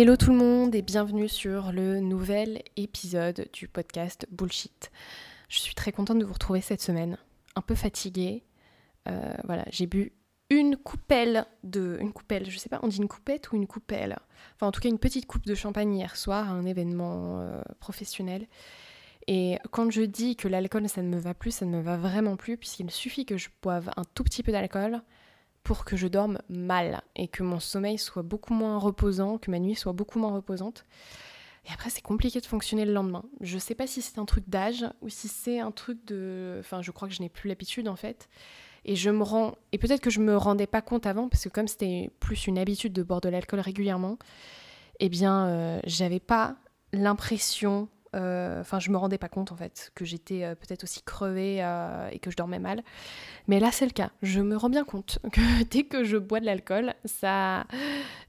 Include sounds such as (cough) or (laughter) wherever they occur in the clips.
Hello tout le monde et bienvenue sur le nouvel épisode du podcast Bullshit. Je suis très contente de vous retrouver cette semaine, un peu fatiguée. Euh, voilà, j'ai bu une coupelle de... Une coupelle, je sais pas, on dit une coupette ou une coupelle? Enfin en tout cas une petite coupe de champagne hier soir à un événement euh, professionnel. Et quand je dis que l'alcool ça ne me va plus, ça ne me va vraiment plus puisqu'il suffit que je boive un tout petit peu d'alcool pour que je dorme mal et que mon sommeil soit beaucoup moins reposant, que ma nuit soit beaucoup moins reposante. Et après, c'est compliqué de fonctionner le lendemain. Je sais pas si c'est un truc d'âge ou si c'est un truc de. Enfin, je crois que je n'ai plus l'habitude en fait. Et je me rends. Et peut-être que je me rendais pas compte avant, parce que comme c'était plus une habitude de boire de l'alcool régulièrement, eh bien, euh, j'avais pas l'impression enfin, je me rendais pas compte en fait que j'étais euh, peut-être aussi crevée euh, et que je dormais mal. Mais là, c'est le cas. Je me rends bien compte (laughs) que dès que je bois de l'alcool, ça,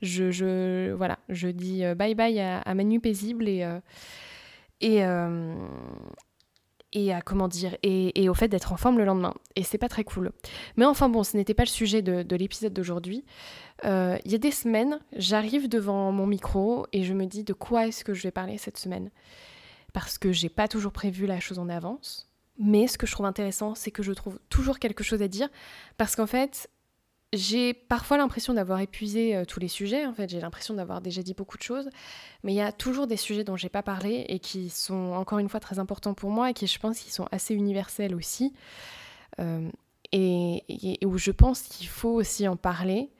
je, voilà, je dis bye bye à, ma nuit paisible et et et à comment dire et, et au fait d'être en forme le lendemain. Et c'est pas très cool. Mais enfin bon, ce n'était pas le sujet de l'épisode d'aujourd'hui. Il y a des semaines, j'arrive devant mon micro et je me dis de quoi est-ce que je vais parler cette semaine? Parce que j'ai pas toujours prévu la chose en avance. Mais ce que je trouve intéressant, c'est que je trouve toujours quelque chose à dire parce qu'en fait, j'ai parfois l'impression d'avoir épuisé euh, tous les sujets. En fait, j'ai l'impression d'avoir déjà dit beaucoup de choses, mais il y a toujours des sujets dont j'ai pas parlé et qui sont encore une fois très importants pour moi et qui, je pense, qui sont assez universels aussi. Euh, et, où je pense qu'il faut aussi en parler.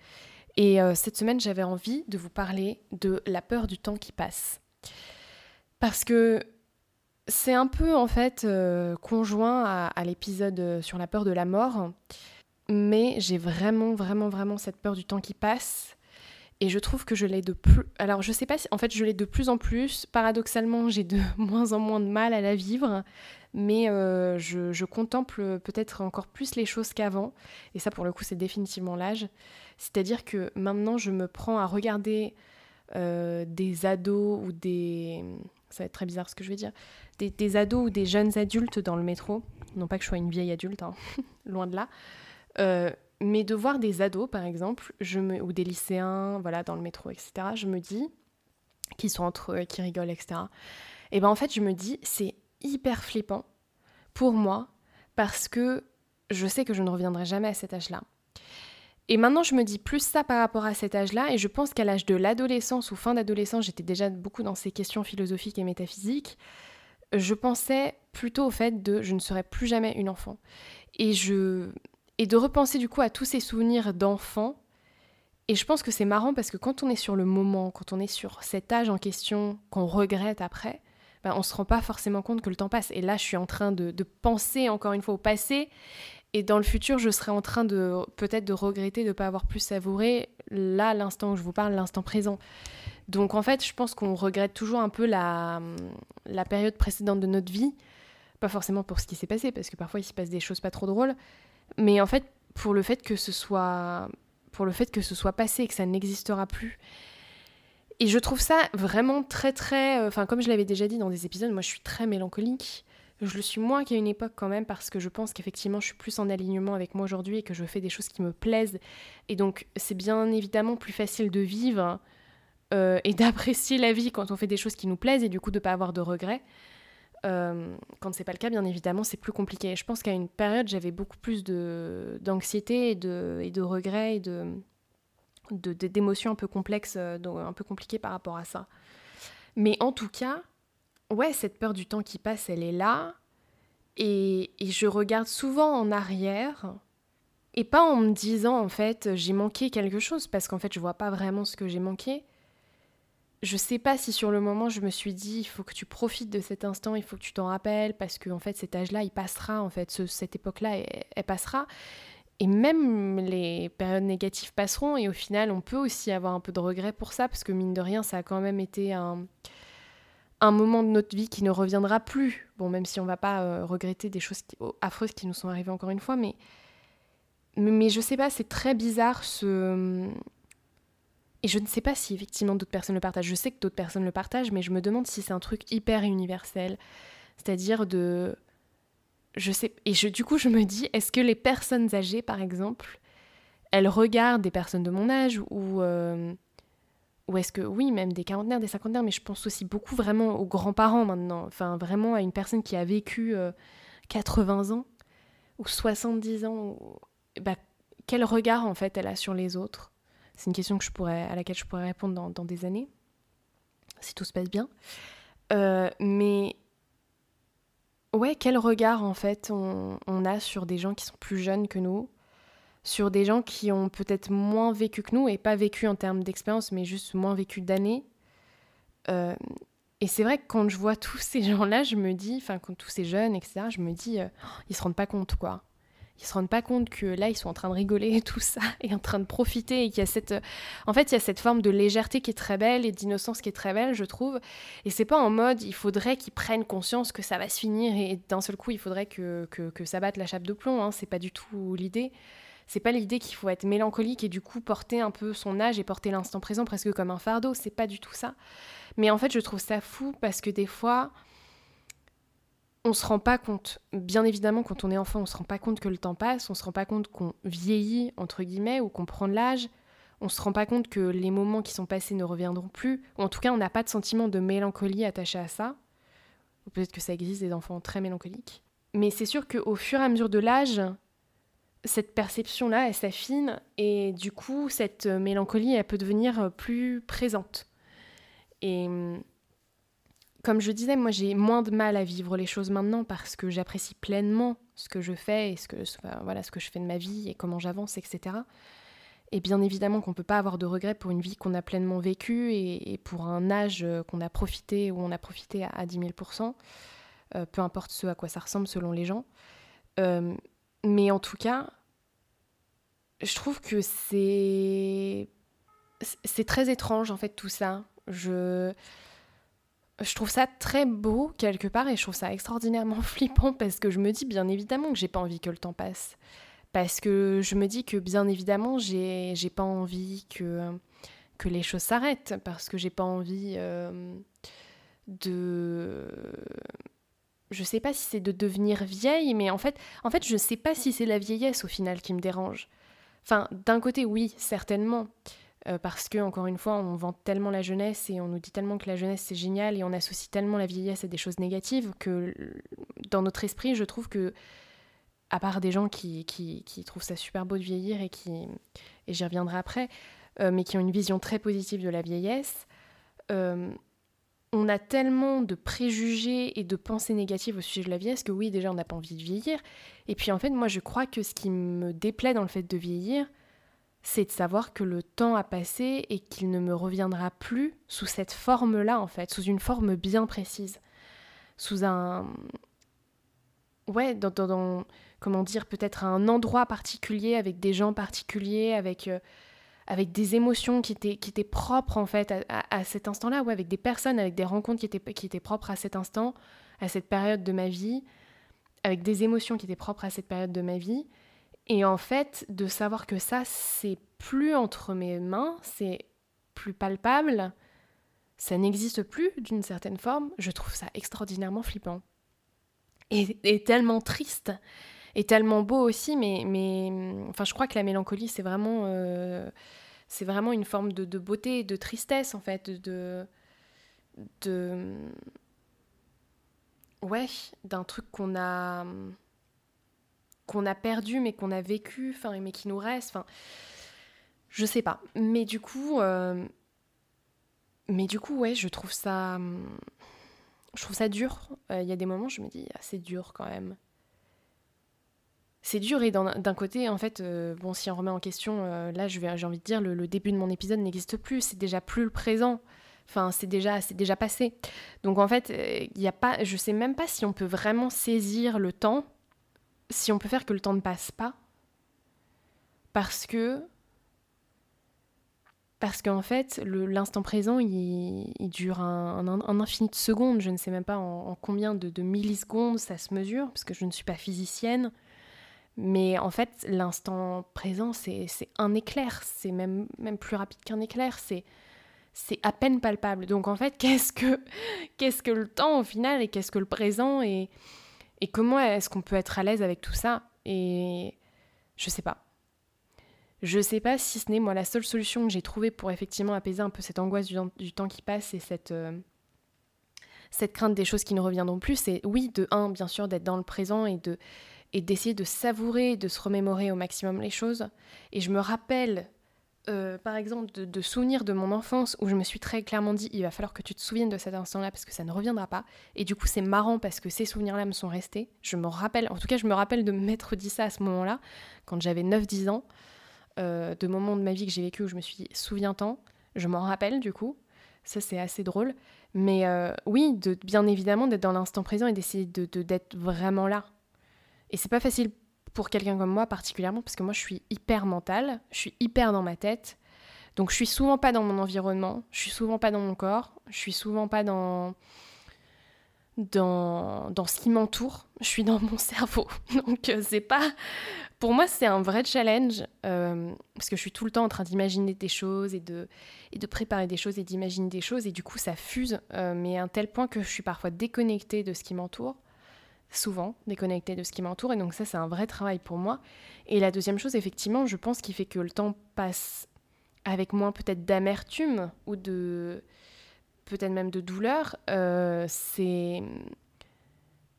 Et euh, cette semaine, j'avais envie de vous parler de la peur du temps qui passe. Parce que c'est un peu en fait euh, conjoint à, l'épisode euh, sur la peur de la mort, mais j'ai vraiment, vraiment, vraiment cette peur du temps qui passe. Et je trouve que je l'ai de plus. Alors, je sais pas si. En fait, je l'ai de plus en plus. Paradoxalement, j'ai de (laughs) moins en moins de mal à la vivre. Mais euh, je, contemple peut-être encore plus les choses qu'avant. Et ça, pour le coup, c'est définitivement l'âge. C'est-à-dire que maintenant, je me prends à regarder des ados ou des ça va être très bizarre ce que je vais dire, des, ados ou des jeunes adultes dans le métro, non pas que je sois une vieille adulte, hein, (laughs) loin de là, euh, mais de voir des ados par exemple, ou des lycéens, voilà, dans le métro, etc., je me dis, qui sont entre eux, qui rigolent, etc., et ben en fait je me dis, c'est hyper flippant pour moi, parce que je sais que je ne reviendrai jamais à cet âge-là. Et maintenant, je me dis plus ça par rapport à cet âge-là, et je pense qu'à l'âge de l'adolescence ou fin d'adolescence, j'étais déjà beaucoup dans ces questions philosophiques et métaphysiques. Je pensais plutôt au fait de je ne serai plus jamais une enfant. Et, je... et de repenser du coup à tous ces souvenirs d'enfant. Et je pense que c'est marrant parce que quand on est sur le moment, quand on est sur cet âge en question qu'on regrette après, ben on se rend pas forcément compte que le temps passe. Et là, je suis en train de, de penser encore une fois au passé et dans le futur, je serai en train de peut-être de regretter de ne pas avoir plus savouré là, l'instant où je vous parle, l'instant présent. Donc en fait, je pense qu'on regrette toujours un peu la, la période précédente de notre vie. Pas forcément pour ce qui s'est passé, parce que parfois il se passe des choses pas trop drôles, mais en fait pour le fait que ce soit, pour le fait que ce soit passé et que ça n'existera plus. Et je trouve ça vraiment très très, enfin comme je l'avais déjà dit dans des épisodes, moi je suis très mélancolique. Je le suis moins qu'à une époque quand même parce que je pense qu'effectivement je suis plus en alignement avec moi aujourd'hui et que je fais des choses qui me plaisent. Et donc c'est bien évidemment plus facile de vivre euh, et (laughs) d'apprécier la vie quand on fait des choses qui nous plaisent et du coup de ne pas avoir de regrets. Euh, quand c'est pas le cas, bien évidemment, c'est plus compliqué. Je pense qu'à une période, j'avais beaucoup plus d'anxiété et de, et de regrets et de d'émotions un peu complexes, euh, un peu compliquées par rapport à ça. Mais en tout cas, ouais, cette peur du temps qui passe, elle est là. Et, je regarde souvent en arrière. Et pas en me disant, en fait, j'ai manqué quelque chose, parce qu'en fait, je vois pas vraiment ce que j'ai manqué. Je sais pas si sur le moment, je me suis dit, il faut que tu profites de cet instant, il faut que tu t'en rappelles, parce que, en fait, cet âge-là, il passera, en fait, cette époque-là, elle, passera. et même les périodes négatives passeront et au final on peut aussi avoir un peu de regret pour ça parce que mine de rien ça a quand même été un, un moment de notre vie qui ne reviendra plus. Bon même si on va pas euh, regretter des choses affreuses qui nous sont arrivées encore une fois mais mais, je sais pas c'est très bizarre ce et je ne sais pas si effectivement d'autres personnes le partagent. Je sais que d'autres personnes le partagent mais je me demande si c'est un truc hyper universel. C'est-à-dire de je sais, et je, du coup, je me dis, est-ce que les personnes âgées, par exemple, elles regardent des personnes de mon âge ou, euh, ou est-ce que, oui, même des quarantenaires, des cinquantenaires, mais je pense aussi beaucoup vraiment aux grands-parents maintenant, enfin vraiment à une personne qui a vécu 80 euh, ans ou 70 ans, bah, quel regard en fait elle a sur les autres? C'est une question que je pourrais, à laquelle je pourrais répondre dans, dans des années, si tout se passe bien. Euh, mais Ouais, quel regard en fait on, a sur des gens qui sont plus jeunes que nous, sur des gens qui ont peut-être moins vécu que nous, et pas vécu en termes d'expérience, mais juste moins vécu d'années. Euh, et c'est vrai que quand je vois (laughs) tous ces gens-là, je me dis, enfin, quand tous ces jeunes, etc., je me dis, euh, ils se rendent pas compte, quoi ils se rendent pas compte que là ils sont en train de rigoler et tout ça (laughs) et en train de profiter et qu'il y a cette en fait il y a cette forme de légèreté qui est très belle et d'innocence qui est très belle je trouve et c'est pas en mode il faudrait qu'ils prennent conscience que ça va se finir et d'un seul coup il faudrait que, que, ça batte la chape de plomb hein. c'est pas du tout l'idée c'est pas l'idée qu'il faut être mélancolique et du coup porter un peu son âge et porter l'instant présent presque comme un fardeau c'est pas du tout ça mais en fait je trouve ça fou parce que des fois on se rend pas compte, bien évidemment, quand on est enfant, on se rend pas compte que le temps passe, on se rend pas compte qu'on vieillit, entre guillemets, ou qu'on prend de l'âge, on se rend pas compte que les moments qui sont passés ne reviendront plus, en tout cas, on n'a pas de sentiment de mélancolie attaché à ça. Peut-être que ça existe des enfants très mélancoliques. Mais c'est sûr qu'au fur et à mesure de l'âge, cette perception-là, elle s'affine, et du coup, cette mélancolie, elle peut devenir plus présente. Et hum, comme je disais, moi j'ai moins de mal à vivre les choses maintenant parce que j'apprécie pleinement ce que je fais et ce que, voilà, ce que je fais de ma vie et comment j'avance, etc. Et bien évidemment qu'on ne peut pas avoir de regrets pour une vie qu'on a pleinement vécue et, pour un âge qu'on a profité ou on a profité à, 10 000% euh, peu importe ce à quoi ça ressemble selon les gens. Euh, mais en tout cas, je trouve que c'est c'est très étrange en fait tout ça. Je je trouve ça très beau quelque part et je trouve ça extraordinairement (laughs) flippant parce que je me dis bien évidemment que j'ai pas envie que le temps passe. Parce que je me dis que bien évidemment j'ai, pas envie que, que les choses s'arrêtent parce que j'ai pas envie euh, de. Je sais pas si c'est de devenir vieille, mais en fait, en fait, je sais pas si c'est la vieillesse au final qui me dérange. Enfin, d'un côté, oui, certainement. Euh, parce que, encore une fois, on vend tellement la jeunesse et on nous dit tellement que la jeunesse c'est génial et on associe tellement la vieillesse à des choses négatives que dans notre esprit, je trouve que, à part des gens qui, qui, trouvent ça super beau de vieillir et qui, et j'y reviendrai après, euh, mais qui ont une vision très positive de la vieillesse, euh, on a tellement de préjugés et de pensées négatives au sujet de la vieillesse que oui, déjà, on n'a pas envie de vieillir. Et puis en fait, moi, je crois que ce qui me déplaît dans le fait de vieillir, c'est de savoir que le temps a passé et qu'il ne me reviendra plus sous cette forme-là, en fait, sous une forme bien précise. Sous un. Ouais, dans. comment dire, peut-être un endroit particulier, avec des gens particuliers, avec. Euh, avec des émotions qui étaient, qui étaient propres en fait à, cet instant-là, ou avec des personnes, avec des rencontres qui étaient, qui étaient propres à cet instant, à cette période de ma vie, avec des émotions qui étaient propres à cette période de ma vie, et en fait, de savoir que ça, c'est plus entre mes mains, c'est plus palpable, ça n'existe plus d'une certaine forme, je trouve ça extraordinairement flippant. Et, tellement triste, et tellement beau aussi, mais, mais enfin, je crois que la mélancolie, c'est vraiment, euh, une forme de, beauté, de tristesse, en fait, de. de ouais, d'un truc qu'on a qu'on a perdu mais qu'on a vécu, mais qui nous reste, enfin je sais pas. Mais du coup, euh, mais du coup ouais, je trouve ça, je trouve ça dur. Euh, il y a des moments je me dis ah, c'est dur quand même. C'est dur et d'un côté, en fait, euh, bon, si on remet en question, là, j'ai envie de dire, le, le, début de mon épisode n'existe plus, c'est déjà plus le présent. Enfin, c'est déjà, c'est déjà passé. Donc en fait, il y a pas, je sais même pas si on peut vraiment saisir le temps si on peut faire que le temps ne passe pas, Parce que parce qu'en fait, l'instant présent, il, dure un, infini de secondes. Je ne sais même pas en, combien de, millisecondes ça se mesure, parce que je ne suis pas physicienne. Mais en fait, l'instant présent, c'est un éclair. C'est même, même plus rapide qu'un éclair. C'est à peine palpable. Donc en fait, (laughs) qu'est-ce que, qu'est-ce que le temps au final et qu'est-ce que le présent et, et comment est-ce qu'on peut être à l'aise avec tout ça? Et je sais pas. Je sais pas si ce n'est moi la seule solution que j'ai trouvée pour effectivement apaiser un peu cette angoisse du, temps qui passe et cette, euh, cette crainte des choses qui ne reviendront plus. C'est oui, de un, bien sûr, d'être dans le présent et de et d'essayer de savourer, de se remémorer au maximum les choses. Et je me rappelle, euh, par exemple, de, de, souvenirs de mon enfance où je me suis très clairement dit il va falloir que tu te souviennes de cet instant-là parce que ça ne reviendra pas. Et du coup, c'est marrant parce que ces souvenirs-là me sont restés. Je me rappelle, en tout cas, je me rappelle de m'être dit ça à ce moment-là, quand j'avais 9-10 ans. Euh, de moments de ma vie que j'ai vécu où je me suis dit souviens-t'en. Je m'en rappelle du coup. Ça, c'est assez drôle. Mais euh, oui, de, bien évidemment, d'être dans l'instant présent et d'essayer d'être de, d'être vraiment là. Et c'est pas facile pour quelqu'un comme moi particulièrement parce que moi je suis hyper mentale, je suis hyper dans ma tête. Donc je suis souvent pas dans mon environnement, je suis souvent pas dans mon corps, je suis souvent pas dans dans, dans ce qui m'entoure, je suis dans mon (laughs) cerveau. Donc euh, c'est pas pour moi, c'est un vrai challenge euh, parce que je suis tout le temps en train d'imaginer des choses et de, et de préparer des choses et d'imaginer des choses et du coup ça fuse, euh, mais à un tel point que je suis parfois déconnectée de ce qui m'entoure, souvent déconnectée de ce qui m'entoure et donc ça c'est un vrai travail pour moi. Et la deuxième chose, effectivement, je pense qu'il fait que le temps passe avec moins peut-être d'amertume ou de peut-être même de douleur, euh, c'est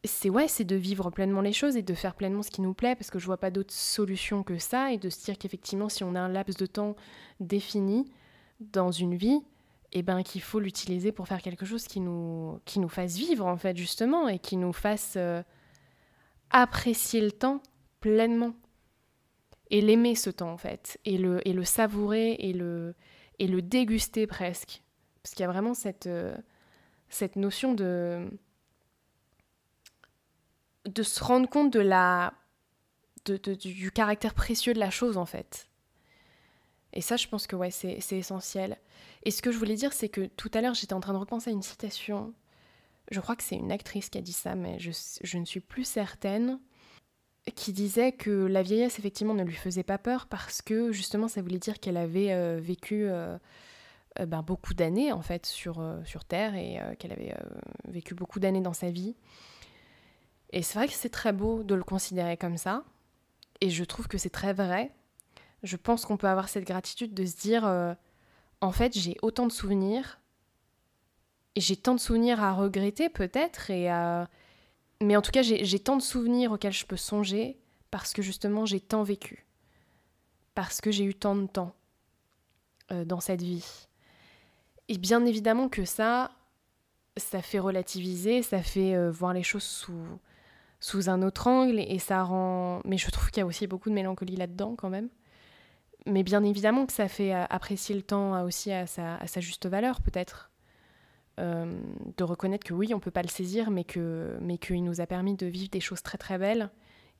c'est ouais, c'est de vivre pleinement les choses et de faire pleinement ce qui nous plaît parce que je vois pas d'autre solution que ça et de se dire qu'effectivement si on a un laps de temps défini dans une vie, eh ben qu'il faut l'utiliser pour faire quelque chose qui nous qui nous fasse vivre en fait justement et qui nous fasse euh, apprécier le temps pleinement. Et l'aimer ce temps en fait. Et le et le savourer et le et le déguster presque. Parce qu'il y a vraiment cette euh, cette notion de de se rendre compte de la, du caractère précieux de la chose en fait. Et ça, je pense que ouais, c'est essentiel. Et ce que je voulais dire, c'est que tout à l'heure, j'étais en train de repenser à une citation. Je crois que c'est une actrice qui a dit ça, mais je, ne suis plus certaine. Qui disait que la vieillesse, effectivement, ne lui faisait pas peur parce que justement, ça voulait dire qu'elle avait euh, vécu euh, euh, ben, beaucoup d'années, en fait, sur, sur Terre et qu'elle avait vécu beaucoup d'années dans sa vie et c'est vrai que c'est très beau de le considérer comme ça. Et je trouve que c'est très vrai. Je pense qu'on peut avoir cette gratitude de se dire, euh, en fait, j'ai autant de souvenirs. Et j'ai tant de souvenirs à regretter peut-être. et Mais en tout cas, j'ai tant de souvenirs auxquels je peux songer parce que justement, j'ai tant vécu. Parce que j'ai eu tant de temps euh, dans cette vie. Et bien évidemment que ça, ça fait relativiser, ça fait euh, voir les choses sous, sous un autre angle et ça rend. Mais je trouve qu'il y a aussi beaucoup de mélancolie là-dedans quand même. Mais bien évidemment que ça fait apprécier le temps aussi à sa, juste valeur peut-être. Euh, de reconnaître que oui, on peut pas le saisir, mais que mais qu'il nous a permis de vivre des choses très très belles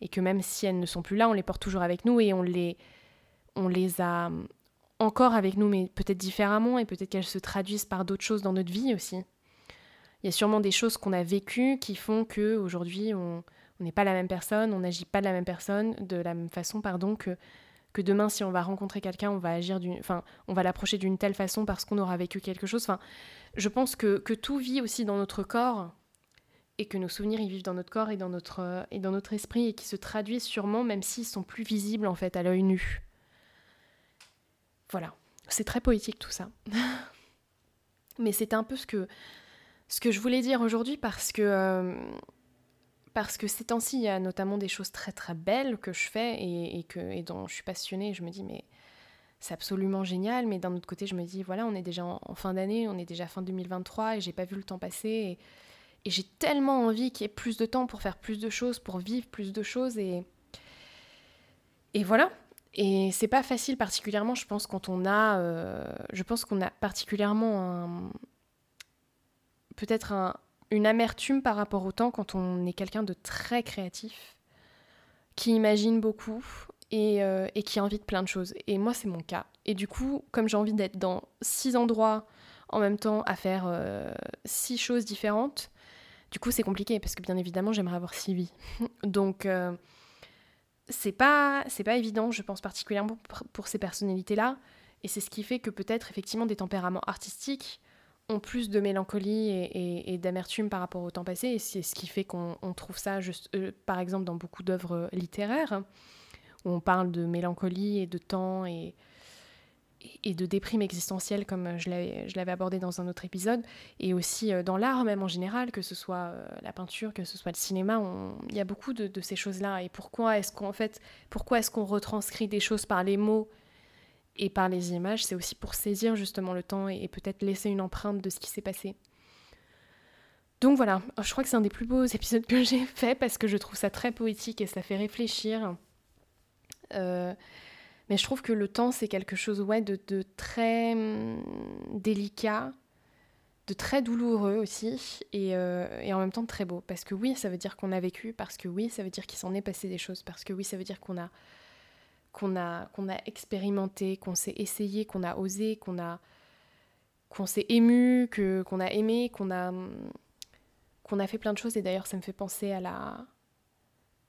et que même si elles ne sont plus là, on les porte toujours avec nous et on les on les a encore avec nous, mais peut-être différemment et peut-être qu'elles se traduisent par d'autres choses dans notre vie aussi. Il y a sûrement des choses qu'on a vécues qui font que aujourd'hui on n'est pas la même personne, on n'agit pas de la même personne, de la même façon, pardon, que, que demain si on va rencontrer quelqu'un, on va agir d'une, enfin, on va l'approcher d'une telle façon parce qu'on aura vécu quelque chose. Enfin, je pense que, tout vit aussi dans notre corps et que nos souvenirs ils vivent dans notre corps et dans notre et dans notre esprit et qui se traduisent sûrement même s'ils sont plus visibles en fait à l'œil nu. Voilà, c'est très poétique tout ça. (laughs) Mais c'est un peu ce que ce que je voulais dire aujourd'hui parce que euh, parce que ces temps-ci, il y a notamment des choses très très belles que je fais et, dont je suis passionnée. Je me dis, mais c'est absolument génial. Mais d'un autre côté, je me dis, voilà, on est déjà en, fin d'année, on est déjà fin 2023 et j'ai pas vu le temps passer. Et, j'ai tellement envie qu'il y ait plus de temps pour faire plus de choses, pour vivre plus de choses. Et, et voilà. Et c'est pas facile, particulièrement, je pense, quand on a. Euh, je pense qu'on a particulièrement un, peut-être une amertume par rapport au temps quand on est quelqu'un de très créatif, qui imagine beaucoup et, euh, et, qui de plein de choses. Et moi, c'est mon cas. Et du coup, comme j'ai envie d'être dans six endroits en même temps à faire euh, six choses différentes, du coup, c'est compliqué parce que bien évidemment, j'aimerais avoir six vies. (laughs) Donc, euh, c'est pas, c'est pas évident, je pense particulièrement pour, ces personnalités-là. Et c'est ce qui fait que peut-être effectivement des tempéraments artistiques ont plus de mélancolie et, d'amertume par rapport au temps passé. Et c'est ce qui fait qu'on trouve ça, juste, par exemple, dans beaucoup d'œuvres littéraires où on parle de mélancolie et de temps et, et de déprime existentielle comme je l'avais abordé dans un autre épisode, et aussi euh, dans l'art même en général, que ce soit euh, la peinture, que ce soit le cinéma, il y a beaucoup de, ces choses-là. Et pourquoi est-ce qu'on fait, pourquoi est-ce qu'on retranscrit des choses par les mots et par les images C'est aussi pour saisir justement le temps et, peut-être laisser une empreinte de ce qui s'est passé. Donc voilà, je crois que c'est un des plus beaux (laughs) épisodes que j'ai fait parce que je trouve ça très poétique et ça fait réfléchir. Euh, mais je trouve que le temps, c'est quelque chose ouais, de, très hum, délicat, de très douloureux aussi, euh, et, en même temps très beau. Parce que oui, ça veut dire qu'on a vécu, parce que oui, ça veut dire qu'il s'en est passé des choses, parce que oui, ça veut dire qu'on a, qu'on a, a expérimenté, qu'on s'est essayé, qu'on a osé, qu'on a qu'on s'est ému, que qu'on a aimé, qu'on a qu'on a fait plein de choses. Et d'ailleurs, ça me fait penser à la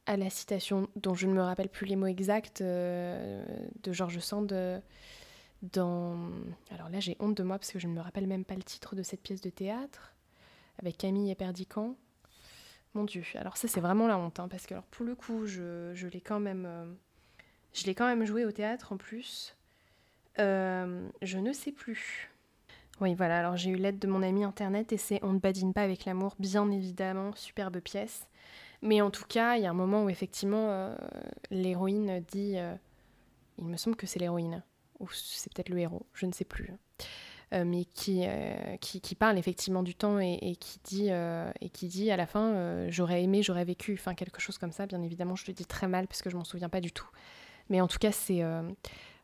à la citation dont je ne me rappelle plus les mots exacts euh, de Georges Sand euh, dans... Alors là j'ai honte de moi parce que je ne me rappelle même pas le titre de cette pièce de théâtre avec Camille et Perdican. Mon Dieu, alors ça c'est vraiment la honte hein, parce que alors, pour le coup je, je l'ai quand même... Euh, je l'ai quand même joué au théâtre en plus. je ne sais plus. Oui, voilà, alors j'ai eu l'aide de mon ami internet et c'est On ne badine pas avec l'amour, bien évidemment, superbe pièce. Mais en tout cas, il y a un moment où effectivement euh, l'héroïne dit, euh, il me semble que c'est l'héroïne, ou c'est peut-être le héros, je ne sais plus, euh, mais qui, qui, parle effectivement du temps et, qui, dit, et qui dit à la fin, j'aurais aimé, j'aurais vécu, enfin quelque chose comme ça, bien évidemment, je le dis très mal parce que je m'en souviens pas du tout. Mais en tout cas, c'est...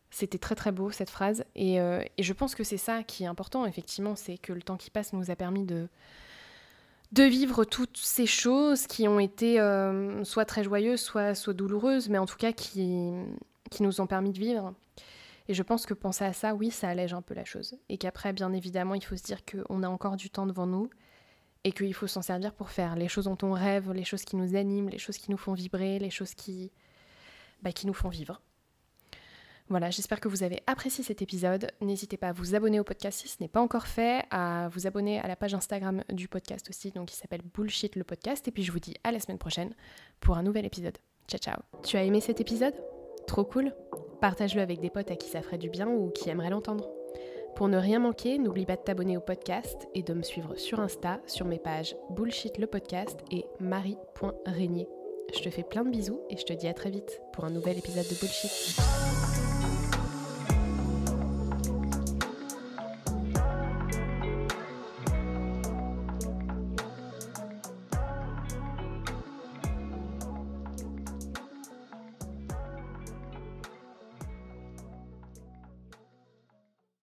C'était très très beau cette phrase et, et je pense que c'est ça qui est important effectivement, c'est que le temps qui passe nous a permis de, vivre toutes ces choses qui ont été euh, soit très joyeuses, soit, soit douloureuses, mais en tout cas qui, qui nous ont permis de vivre. Et je pense que penser à ça, oui, ça allège un peu la chose. Et qu'après, bien évidemment, il faut se dire qu'on a encore du temps devant nous et qu'il faut s'en servir pour faire les choses dont on rêve, les choses qui nous animent, les choses qui nous font vibrer, les choses qui, bah, qui nous font vivre. Voilà, j'espère que vous avez apprécié cet épisode. N'hésitez pas à vous abonner au podcast si ce n'est pas encore fait, à vous abonner à la page Instagram du podcast aussi, donc qui s'appelle Bullshit le podcast. Et puis je vous dis à la semaine prochaine pour un nouvel épisode. Ciao ciao. Tu as aimé cet épisode? Trop cool Partage-le avec des potes à qui ça ferait du bien ou qui aimeraient l'entendre. Pour ne rien manquer, n'oublie pas de t'abonner au podcast et de me suivre sur Insta sur mes pages Bullshit le podcast et marie.régnier. Je te fais plein de bisous et je te dis à très vite pour un nouvel épisode de Bullshit.